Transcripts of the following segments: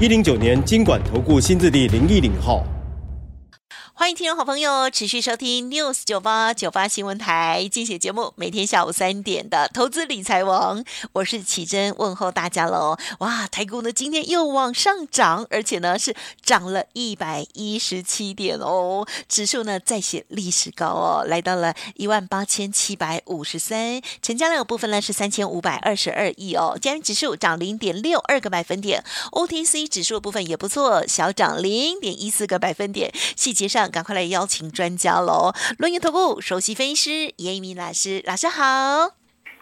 一零九年金管投顾新字第零一零号。欢迎听众好朋友持续收听 News 九八九八新闻台精选节目，每天下午三点的投资理财王，我是启珍，问候大家喽！哇，台股呢今天又往上涨，而且呢是涨了一百一十七点哦，指数呢再写历史高哦，来到了一万八千七百五十三，成交量的部分呢是三千五百二十二亿哦，加元指数涨零点六二个百分点，OTC 指数的部分也不错，小涨零点一四个百分点，细节上。赶快来邀请专家喽！轮源投顾首席分析师严一鸣老师，老师好。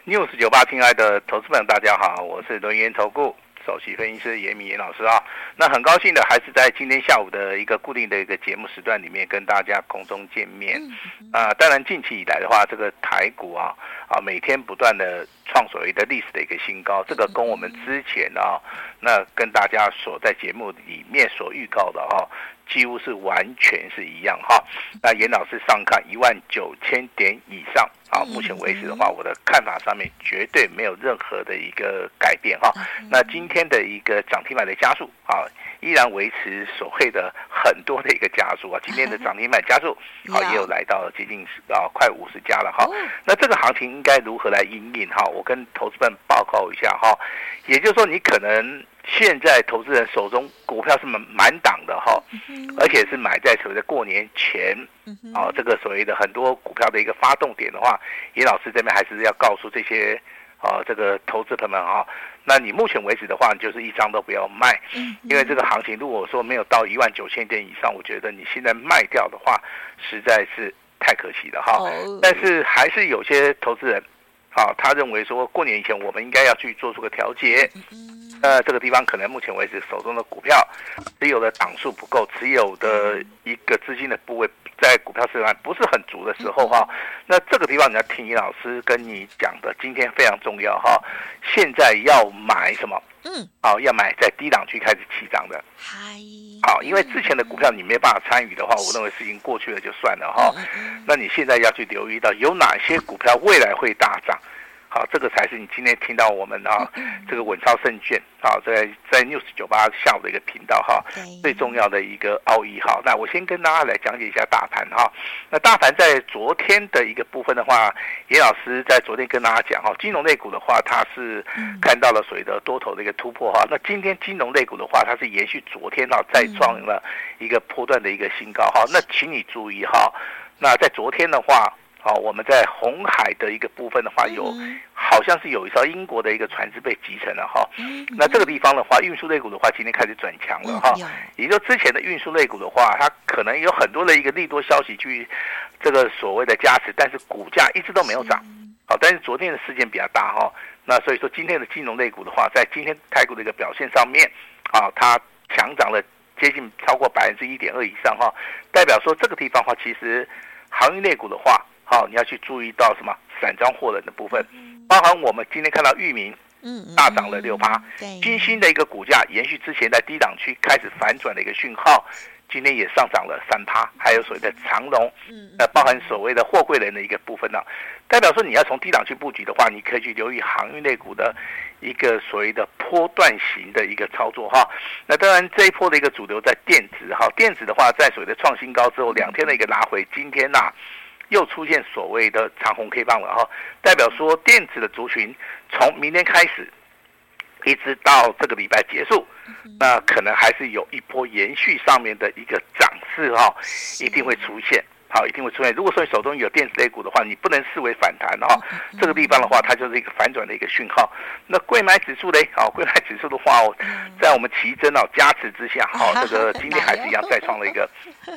News 九八，亲爱的投资朋友，大家好，我是轮源投顾首席分析师严敏严老师啊。那很高兴的，还是在今天下午的一个固定的一个节目时段里面跟大家空中见面。啊、呃，当然近期以来的话，这个台股啊啊每天不断的创所谓的历史的一个新高，这个跟我们之前啊那跟大家所在节目里面所预告的哈、啊。几乎是完全是一样哈，那严老师上看一万九千点以上啊，目前为止的话，我的看法上面绝对没有任何的一个改变哈。那今天的一个涨停板的家数啊，依然维持所谓的很多的一个加速啊，今天的涨停板家数啊，也有来到接近啊快五十家了哈。那这个行情应该如何来应应哈？我跟投资们报告一下哈，也就是说你可能。现在投资人手中股票是满满档的哈，而且是买在所谓的过年前啊，这个所谓的很多股票的一个发动点的话，严老师这边还是要告诉这些啊这个投资朋友们啊，那你目前为止的话，就是一张都不要卖，因为这个行情如果说没有到一万九千点以上，我觉得你现在卖掉的话，实在是太可惜了哈。但是还是有些投资人啊，他认为说过年以前我们应该要去做出个调节。呃，这个地方可能目前为止手中的股票持有的档数不够，持有的一个资金的部位在股票市场不是很足的时候哈，那这个地方你要听严老师跟你讲的，今天非常重要哈。现在要买什么？嗯，好，要买在低档区开始起涨的。嗨，好，因为之前的股票你没办法参与的话，我认为事情过去了就算了哈。那你现在要去留意到有哪些股票未来会大涨。好，这个才是你今天听到我们啊，这个稳操胜券啊，在在 News 九八下午的一个频道哈，最重要的一个奥义哈。那我先跟大家来讲解一下大盘哈。那大盘在昨天的一个部分的话，严老师在昨天跟大家讲哈，金融类股的话，它是看到了所谓的多头的一个突破哈。那今天金融类股的话，它是延续昨天啊，再创了一个波段的一个新高哈。那请你注意哈，那在昨天的话。好，我们在红海的一个部分的话，有好像是有一艘英国的一个船只被击沉了哈。那这个地方的话，运输类股的话，今天开始转强了哈。也就之前的运输类股的话，它可能有很多的一个利多消息去这个所谓的加持，但是股价一直都没有涨。好，但是昨天的事件比较大哈。那所以说今天的金融类股的话，在今天台股的一个表现上面，啊，它强涨了接近超过百分之一点二以上哈，代表说这个地方的话，其实航运类股的话。好，你要去注意到什么？散装货人的部分，包含我们今天看到域名，嗯，大涨了六趴，金星的一个股价延续之前在低档区开始反转的一个讯号，今天也上涨了三趴，还有所谓的长龙，嗯，呃，包含所谓的货柜人的一个部分呢，代表说你要从低档区布局的话，你可以去留意航运类股的一个所谓的波段型的一个操作哈。那当然这一波的一个主流在电子哈，电子的话在所谓的创新高之后两天的一个拉回，今天呐。又出现所谓的长红 K 棒了哈，代表说电子的族群从明天开始，一直到这个礼拜结束，那可能还是有一波延续上面的一个涨势哈，一定会出现。好，一定会出现。如果说你手中有电子类股的话，你不能视为反弹哈。这个地方的话，它就是一个反转的一个讯号。那贵买指数嘞？好，贵买指数的话哦，在我们奇珍哦加持之下，好，这个今天还是一样再创了一个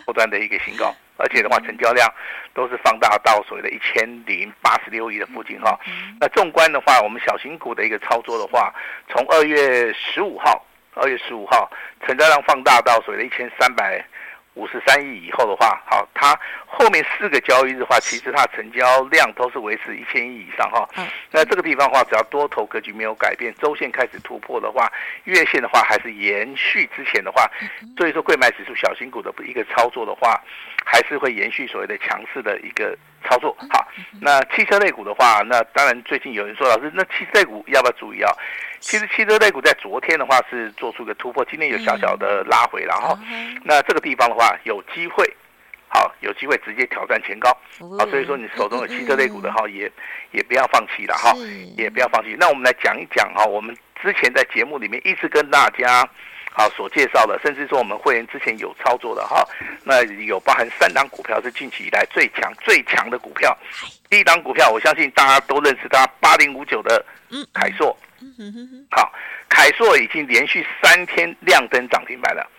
不断的一个新高，而且的话，成交量都是放大到所谓的一千零八十六亿的附近哈。那纵观的话，我们小型股的一个操作的话，从二月十五号。二月十五号成交量放大到所谓的一千三百五十三亿以后的话，好，它后面四个交易日的话，其实它成交量都是维持一千亿以上哈。那这个地方的话，只要多头格局没有改变，周线开始突破的话，月线的话还是延续之前的话，所以说贵买指数小型股的一个操作的话，还是会延续所谓的强势的一个操作。好，那汽车类股的话，那当然最近有人说老师，那汽车类股要不要注意啊？其实汽车类股在昨天的话是做出一个突破，今天有小小的拉回，然后那这个地方的话有机会，好有机会直接挑战前高，好，所以说你手中有汽车类股的 哈也也不要放弃了哈，也不要放弃。那我们来讲一讲哈，我们之前在节目里面一直跟大家好所介绍的，甚至说我们会员之前有操作的哈，那有包含三档股票是近期以来最强最强的股票，第一档股票我相信大家都认识它八零五九的凯硕。好，凯硕已经连续三天亮灯涨停板了。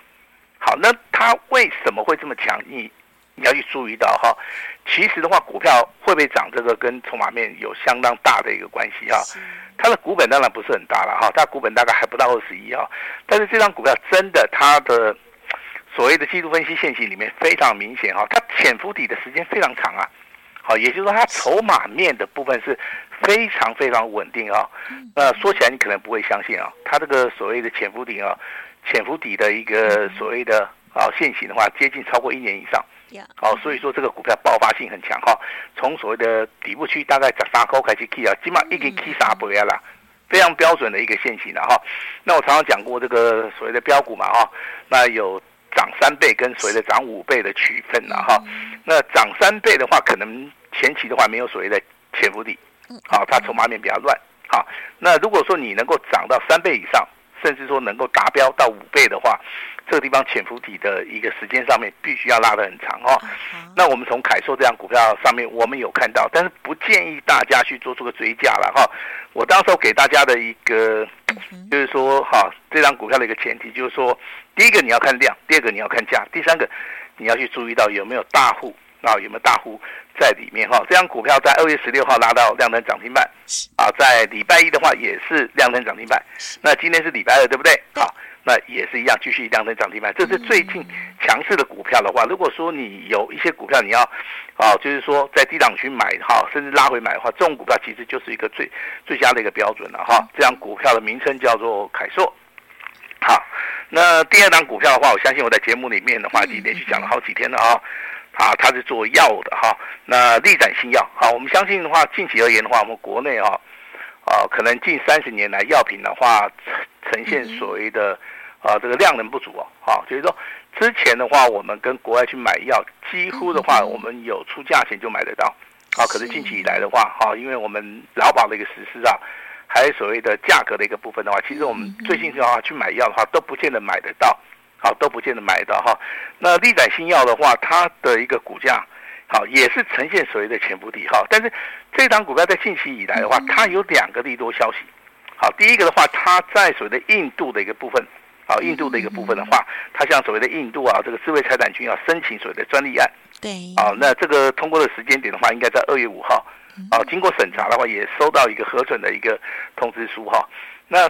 好，那它为什么会这么强？你你要去注意到哈。其实的话，股票会不会涨，这个跟筹码面有相当大的一个关系哈。它的股本当然不是很大了哈，它股本大概还不到二十一哈。但是这张股票真的，它的所谓的技术分析线型里面非常明显哈，它潜伏底的时间非常长啊。好，也就是说它筹码面的部分是。非常非常稳定啊，那说起来你可能不会相信啊，它这个所谓的潜伏底啊，潜伏底的一个所谓的啊线型的话，接近超过一年以上，哦，所以说这个股票爆发性很强哈，从所谓的底部区大概在三块开始起啊，起码已经起三倍了，非常标准的一个线型了哈。那我常常讲过这个所谓的标股嘛哈，那有涨三倍跟所谓的涨五倍的区分了哈。那涨三倍的话，可能前期的话没有所谓的潜伏底。好，它筹码面比较乱。好，那如果说你能够涨到三倍以上，甚至说能够达标到五倍的话，这个地方潜伏底的一个时间上面必须要拉得很长哦。那我们从凯硕这样股票上面，我们有看到，但是不建议大家去做出个追加了哈。我当时候给大家的一个就是说，哈，这张股票的一个前提就是说，第一个你要看量，第二个你要看价，第三个你要去注意到有没有大户。啊，有没有大户在里面哈？这张股票在二月十六号拉到亮灯涨停板，啊，在礼拜一的话也是亮灯涨停板。那今天是礼拜二，对不对？好，那也是一样，继续亮灯涨停板。这是最近强势的股票的话，如果说你有一些股票你要，啊，就是说在低档区买哈，甚至拉回买的话，这种股票其实就是一个最最佳的一个标准了哈。这样股票的名称叫做凯硕。好，那第二档股票的话，我相信我在节目里面的话已经连续讲了好几天了啊。啊，它是做药的哈，那力展新药，好，我们相信的话，近期而言的话，我们国内啊，啊，可能近三十年来药品的话，呈现所谓的啊这个量能不足哦，好，就是说之前的话，我们跟国外去买药，几乎的话，我们有出价钱就买得到，啊，可是近期以来的话，哈，因为我们劳保的一个实施啊，还有所谓的价格的一个部分的话，其实我们最近的话去买药的话，都不见得买得到。好，都不见得买到哈。那力展新药的话，它的一个股价，好也是呈现所谓的潜伏底哈。但是这档股票在近期以来的话，它有两个利多消息。好，第一个的话，它在所谓的印度的一个部分，好，印度的一个部分的话，它像所谓的印度啊，这个智慧财产权要申请所谓的专利案。对。啊，那这个通过的时间点的话，应该在二月五号。啊，经过审查的话，也收到一个核准的一个通知书哈。那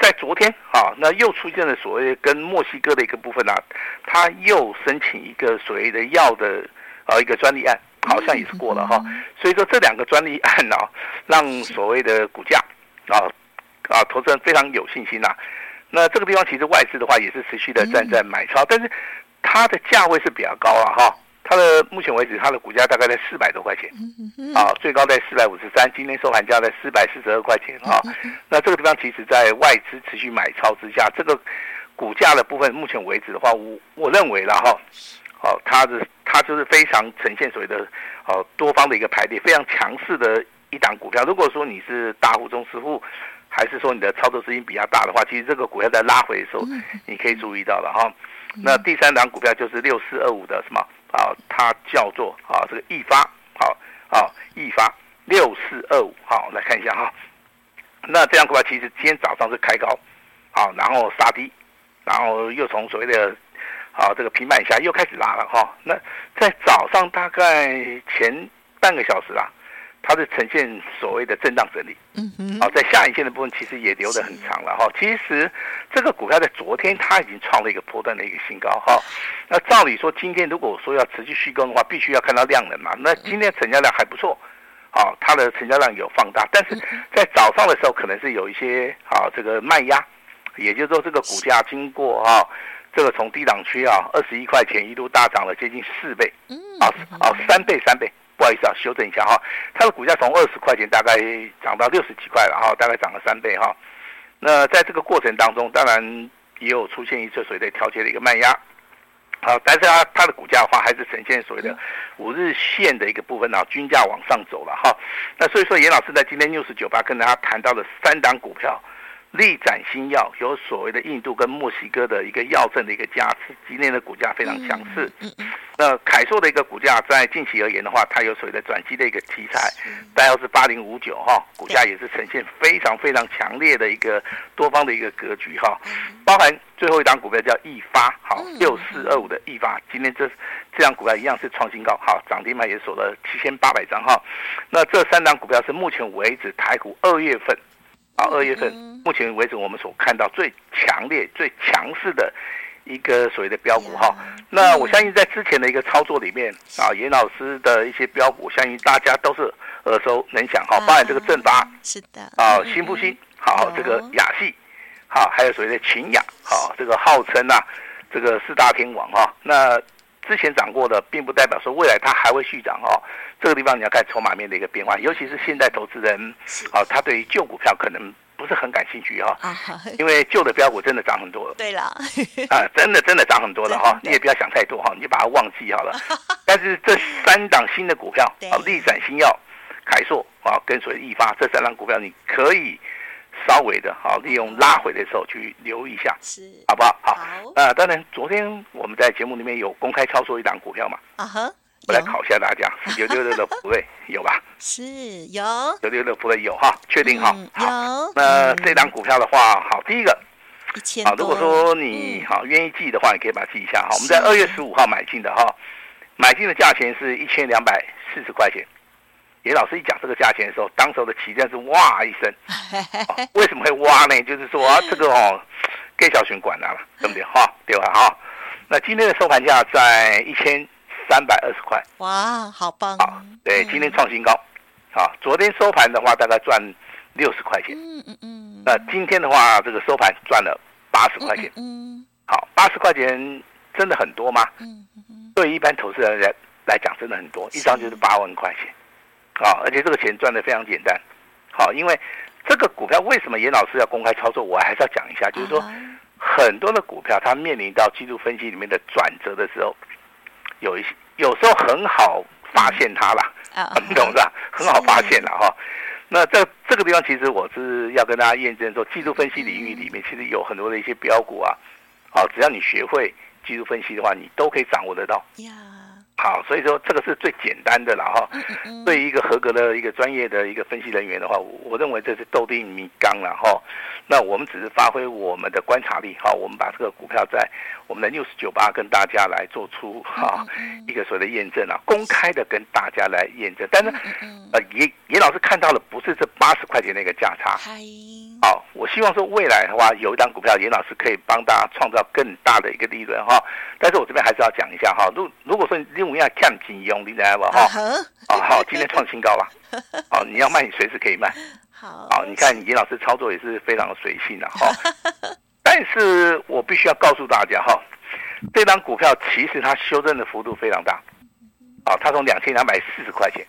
在昨天啊，那又出现了所谓跟墨西哥的一个部分啊，他又申请一个所谓的药的啊一个专利案，好像也是过了哈。所以说这两个专利案呢，让所谓的股价啊啊投资人非常有信心呐。那这个地方其实外资的话也是持续的站在买超，但是它的价位是比较高啊哈。它的目前为止，它的股价大概在四百多块钱，啊，最高在四百五十三，今天收盘价在四百四十二块钱啊。那这个地方其实，在外资持续买超之下，这个股价的部分，目前为止的话，我我认为了哈，哦，它的它就是非常呈现所谓的哦多方的一个排列，非常强势的一档股票。如果说你是大户、中实户，还是说你的操作资金比较大的话，其实这个股票在拉回的时候，你可以注意到了哈。那第三档股票就是六四二五的什么？啊，它叫做啊这个易发，好，啊易发六四二五，好，来看一下哈。那这样股票，其实今天早上是开高，好，然后杀低，然后又从所谓的啊这个平板以下又开始拉了哈。那在早上大概前半个小时啊，它是呈现所谓的震荡整理。嗯哼。好，在下影线的部分其实也留得很长了哈。其实这个股票在昨天它已经创了一个波段的一个新高哈。那照理说，今天如果说要持续续攻的话，必须要看到量能嘛。那今天成交量还不错，啊，它的成交量有放大，但是在早上的时候可能是有一些啊这个卖压，也就是说这个股价经过啊这个从低档区啊二十一块钱一度大涨了接近四倍，啊啊三倍三倍。不好意思啊，修正一下哈，它的股价从二十块钱大概涨到六十几块了哈，大概涨了三倍哈。那在这个过程当中，当然也有出现一次所谓的调节的一个卖压，好，但是它它的股价的话，还是呈现所谓的五日线的一个部分啊，均价往上走了哈。那所以说，严老师在今天 News 九八跟大家谈到的三档股票。力展新药有所谓的印度跟墨西哥的一个药证的一个加持，今天的股价非常强势。嗯嗯。那凯硕的一个股价在近期而言的话，它有所谓的转机的一个题材，代号是八零五九哈，股价也是呈现非常非常强烈的一个多方的一个格局哈。包含最后一档股票叫易发，好六四二五的易发，今天这这档股票一样是创新高，好涨停板也锁了七千八百张哈。那这三档股票是目前为止台股二月份。啊，二月份目前为止，我们所看到最强烈、最强势的一个所谓的标股哈。那我相信在之前的一个操作里面啊，严老师的一些标股，相信大家都是耳熟能详哈。包含这个正发是的。啊，新复兴好，这个雅戏好，还有所谓的秦雅好，这个号称啊，这个四大天王哈。那之前涨过的，并不代表说未来它还会续涨哦。这个地方你要看筹码面的一个变化，尤其是现在投资人，啊，他对于旧股票可能不是很感兴趣哈，因为旧的标股真的涨很多了。对了，啊，真的真的涨很多了哈，你也不要想太多哈，你就把它忘记好了。但是这三档新的股票，啊，力展新药、凯硕啊，跟随易发这三档股票，你可以。稍微的好，利用拉回的时候去留意一下，是好不好？好，好呃，当然，昨天我们在节目里面有公开操作一档股票嘛，啊哈，我来考一下大家，九六六的普瑞有吧？是有，九六六普瑞有哈，确定哈？嗯、好，有那这档股票的话，好，第一个，一千好，如果说你好愿意记的话，你可以把它记一下哈。我们在二月十五号买进的哈，买进的价钱是一千两百四十块钱。严老师一讲这个价钱的时候，当时的起价是哇一声，为什么会哇呢？就是说啊，这个哦，给小群管了，对不对？哈，对吧？哈，那今天的收盘价在一千三百二十块，哇，好棒！好，对，今天创新高。好，昨天收盘的话大概赚六十块钱，嗯嗯嗯。那今天的话，这个收盘赚了八十块钱，嗯，好，八十块钱真的很多吗？嗯嗯，对于一般投资人来来讲，真的很多，一张就是八万块钱。啊，而且这个钱赚的非常简单，好，因为这个股票为什么严老师要公开操作，我还是要讲一下，就是说很多的股票它面临到技术分析里面的转折的时候，有一些有时候很好发现它啦，你 懂是吧？很好发现了哈。那这这个地方其实我是要跟大家验证说，技术分析领域里面其实有很多的一些标股啊，好，只要你学会技术分析的话，你都可以掌握得到。好，所以说这个是最简单的了哈。对于一个合格的一个专业的一个分析人员的话，我认为这是斗地米缸了哈。那我们只是发挥我们的观察力哈，我们把这个股票在我们的 News 九八跟大家来做出哈一个所谓的验证啊，公开的跟大家来验证。但是呃，严严老师看到的不是这八十块钱的一个价差。好，我希望说未来的话，有一档股票，严老师可以帮大家创造更大的一个利润哈。但是我这边还是要讲一下哈，如如果说你用一下看金用，你知道不哈？啊好，今天创新高了，好，你要卖你随时可以卖。好，好，你看严老师操作也是非常的随性的哈。但是我必须要告诉大家哈，这张股票其实它修正的幅度非常大，啊，它从两千两百四十块钱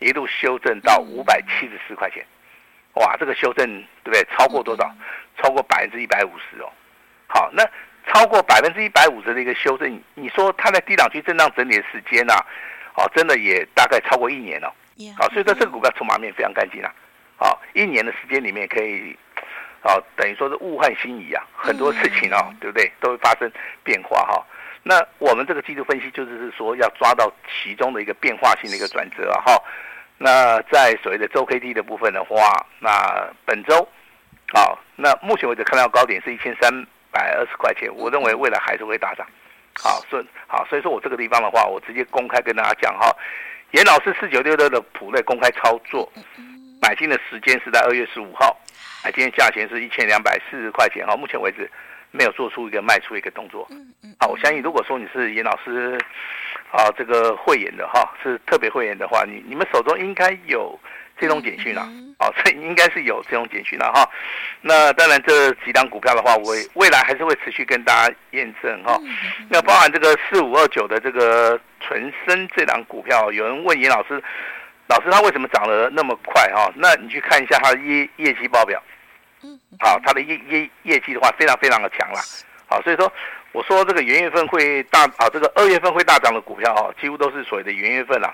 一路修正到五百七十四块钱。哇，这个修正对不对？超过多少？超过百分之一百五十哦。好，那超过百分之一百五十的一个修正，你说它在低档区震荡整理的时间呢？哦，真的也大概超过一年了。好，所以说这个股票筹码面非常干净啊。好，一年的时间里面可以，哦，等于说是物换星移啊，很多事情哦，对不对？都会发生变化哈。那我们这个技术分析就是是说要抓到其中的一个变化性的一个转折啊哈。那在所谓的周 K D 的部分的话，那本周，好，那目前为止看到高点是一千三百二十块钱，我认为未来还是会大涨，好，所以好，所以说我这个地方的话，我直接公开跟大家讲哈，严老师四九六六的普瑞公开操作，买进的时间是在二月十五号，哎，今天价钱是一千两百四十块钱哈，目前为止没有做出一个卖出一个动作。好，我相信如果说你是严老师啊这个会员的哈，是特别会员的话，你你们手中应该有。这种简讯了，哦，这应该是有这种简讯了哈。那当然，这几档股票的话，我未来还是会持续跟大家验证哈。那包含这个四五二九的这个纯生这档股票，有人问严老师，老师他为什么涨得那么快哈？那你去看一下他的业业绩报表，好，他的业业业绩的话非常非常的强了，好，所以说。我说这个元月份会大啊，这个二月份会大涨的股票哈，几乎都是所谓的元月份啊，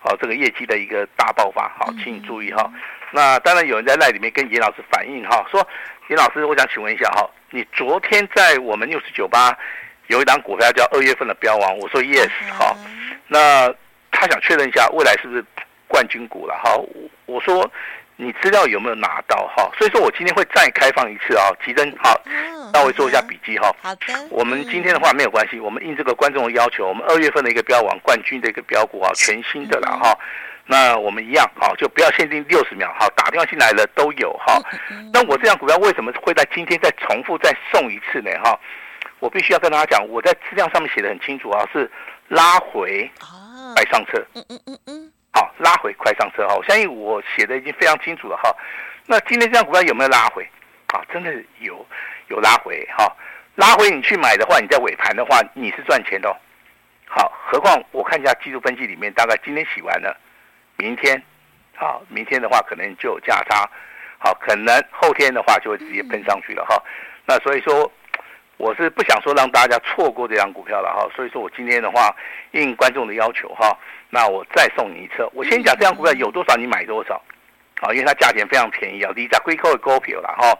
好，这个业绩的一个大爆发，好，请你注意哈。那当然有人在那里面跟严老师反映哈，说严老师，我想请问一下哈，你昨天在我们六四九八有一档股票叫二月份的标王，我说 yes 哈，那他想确认一下未来是不是冠军股了哈，我说。你资料有没有拿到哈？所以说我今天会再开放一次啊，奇珍好，稍微做一下笔记哈。好的。我们今天的话没有关系，我们应这个观众的要求，我们二月份的一个标王冠军的一个标股啊，全新的了哈。那我们一样哈，就不要限定六十秒哈，打电话进来的都有哈。那我这样股票为什么会在今天再重复再送一次呢哈？我必须要跟大家讲，我在资料上面写的很清楚啊，是拉回，来上车。嗯嗯嗯嗯。好，拉回快上车哈！我相信我写的已经非常清楚了哈。那今天这张股票有没有拉回？啊，真的有，有拉回哈。拉回你去买的话，你在尾盘的话你是赚钱的。好，何况我看一下技术分析里面，大概今天洗完了，明天，好，明天的话可能就有价差，好，可能后天的话就会直接喷上去了哈。那所以说。我是不想说让大家错过这张股票了哈，所以说我今天的话应观众的要求哈，那我再送你一车。我先讲这张股票有多少你买多少，啊，因为它价钱非常便宜啊，你在贵扣的股票了哈，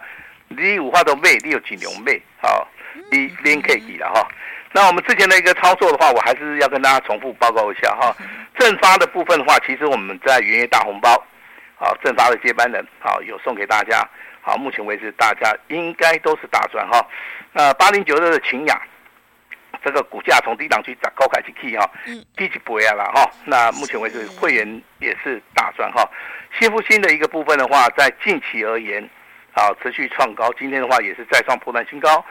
你五花都卖，你有几两卖，好，你连可以了哈。那我们之前的一个操作的话，我还是要跟大家重复报告一下哈。正发的部分的话，其实我们在元月大红包，好，正发的接班人，好，有送给大家。好，目前为止大家应该都是大赚哈。那八零九六的秦雅，这个股价从低档区涨高开始起哈，低级不要了哈。那目前为止会员也是大赚哈。新复兴的一个部分的话，在近期而言，好持续创高，今天的话也是再创破断新高。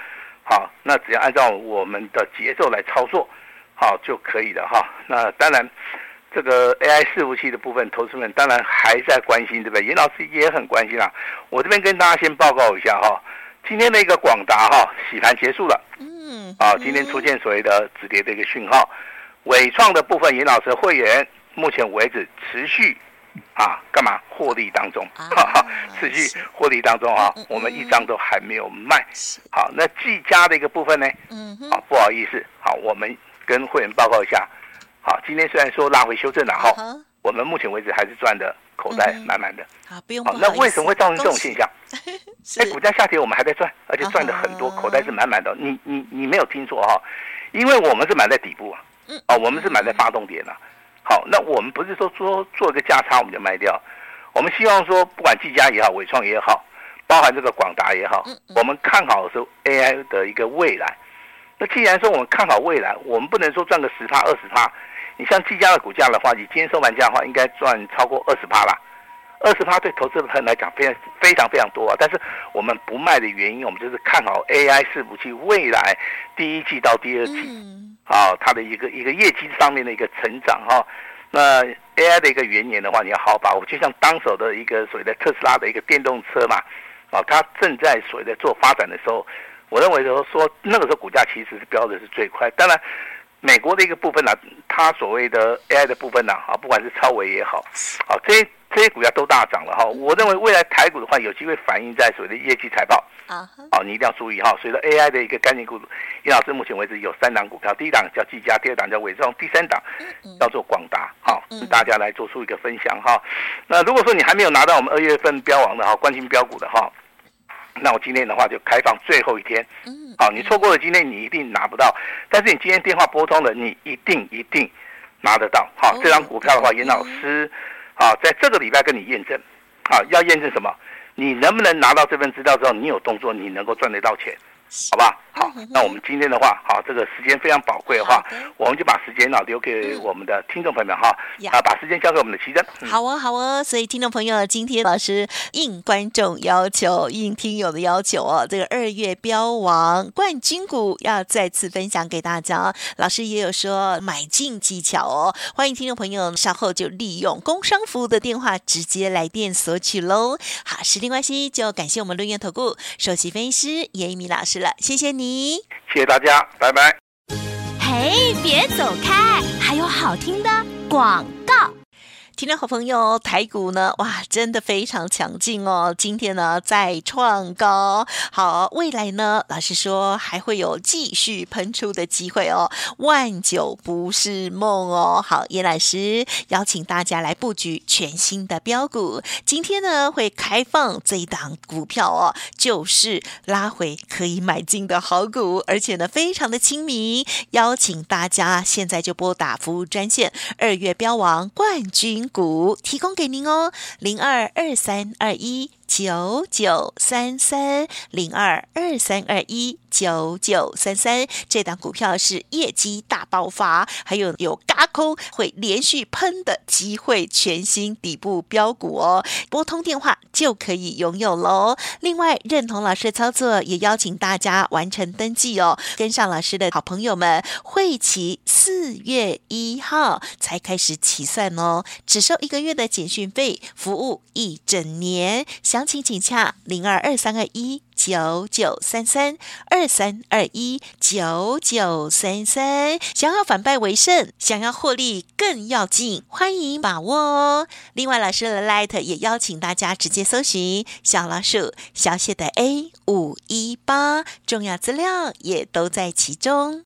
好，那只要按照我们的节奏来操作，好就可以了哈。那当然。这个 AI 伺服器的部分，投资们当然还在关心，对不对？严老师也很关心啊。我这边跟大家先报告一下哈，今天的一个广达哈洗盘结束了，嗯，啊，今天出现所谓的止跌的一个讯号。伟创的部分，严老师的会员目前为止持续啊干嘛获利当中，哈哈，持续获利当中哈，我们一张都还没有卖。好，那技嘉的一个部分呢？嗯，好，不好意思，好，我们跟会员报告一下。好，今天虽然说拉回修正了哈，我们目前为止还是赚的口袋满满的。好，不用。好，那为什么会造成这种现象？哎，股价下跌，我们还在赚，而且赚的很多，口袋是满满的。你你你没有听错哈，因为我们是买在底部啊，啊，我们是买在发动点啊。好，那我们不是说说做一个价差我们就卖掉，我们希望说不管技嘉也好，伟创也好，包含这个广达也好，我们看好的是 AI 的一个未来。那既然说我们看好未来，我们不能说赚个十趴二十趴。你像技嘉的股价的话，你今天收盘价的话，应该赚超过二十趴啦。二十趴对投资人来讲非常非常非常多啊。但是我们不卖的原因，我们就是看好 AI 伺服器未来第一季到第二季啊，它的一个一个业绩上面的一个成长哈。那 AI 的一个元年的话，你要好好把握。就像当手的一个所谓的特斯拉的一个电动车嘛，啊，它正在所谓的做发展的时候，我认为说说那个时候股价其实是飙的是最快。当然。美国的一个部分呢、啊，它所谓的 AI 的部分呢，啊，不管是超维也好，啊，这些这些股价都大涨了哈。我认为未来台股的话，有机会反映在所谓的业绩财报啊，啊，你一定要注意哈。所以说 AI 的一个概念股，叶老师目前为止有三档股票，第一档叫技嘉，第二档叫伟创，第三档叫做广达，好，大家来做出一个分享哈。那如果说你还没有拿到我们二月份标王的哈，冠军标股的哈。那我今天的话就开放最后一天，好，你错过了今天你一定拿不到，但是你今天电话拨通了，你一定一定拿得到。好，这张股票的话，严老师，啊，在这个礼拜跟你验证，啊，要验证什么？你能不能拿到这份资料之后，你有动作，你能够赚得到钱，好吧？好，那我们今天的话，好，这个时间非常宝贵的话，我们就把时间呢留给我们的听众朋友们哈，啊，把时间交给我们的奇珍。好哦，好哦，所以听众朋友，今天老师应观众要求，应听友的要求哦，这个二月标王冠军股要再次分享给大家。老师也有说买进技巧哦，欢迎听众朋友稍后就利用工商服务的电话直接来电索取喽。好，时间关系就感谢我们伦元投顾首席分析师严一鸣老师了，谢谢你，谢谢大家，拜拜。嘿，别走开，还有好听的广告。听众好朋友，台股呢，哇，真的非常强劲哦！今天呢，再创高。好，未来呢，老师说还会有继续喷出的机会哦，万九不是梦哦。好，叶老师邀请大家来布局全新的标股。今天呢，会开放这一档股票哦，就是拉回可以买进的好股，而且呢，非常的亲民。邀请大家现在就拨打服务专线，二月标王冠军。股提供给您哦，零二二三二一。九九三三零二二三二一九九三三，这档股票是业绩大爆发，还有有嘎空会连续喷的机会，全新底部标股哦，拨通电话就可以拥有喽。另外，认同老师的操作，也邀请大家完成登记哦，跟上老师的好朋友们，会期四月一号才开始起算哦，只收一个月的简讯费，服务一整年。详情请洽零二二三二一九九三三二三二一九九三三。想要反败为胜，想要获利更要紧，欢迎把握哦。另外，老师的 Light 也邀请大家直接搜寻小老鼠小写的 A 五一八，重要资料也都在其中。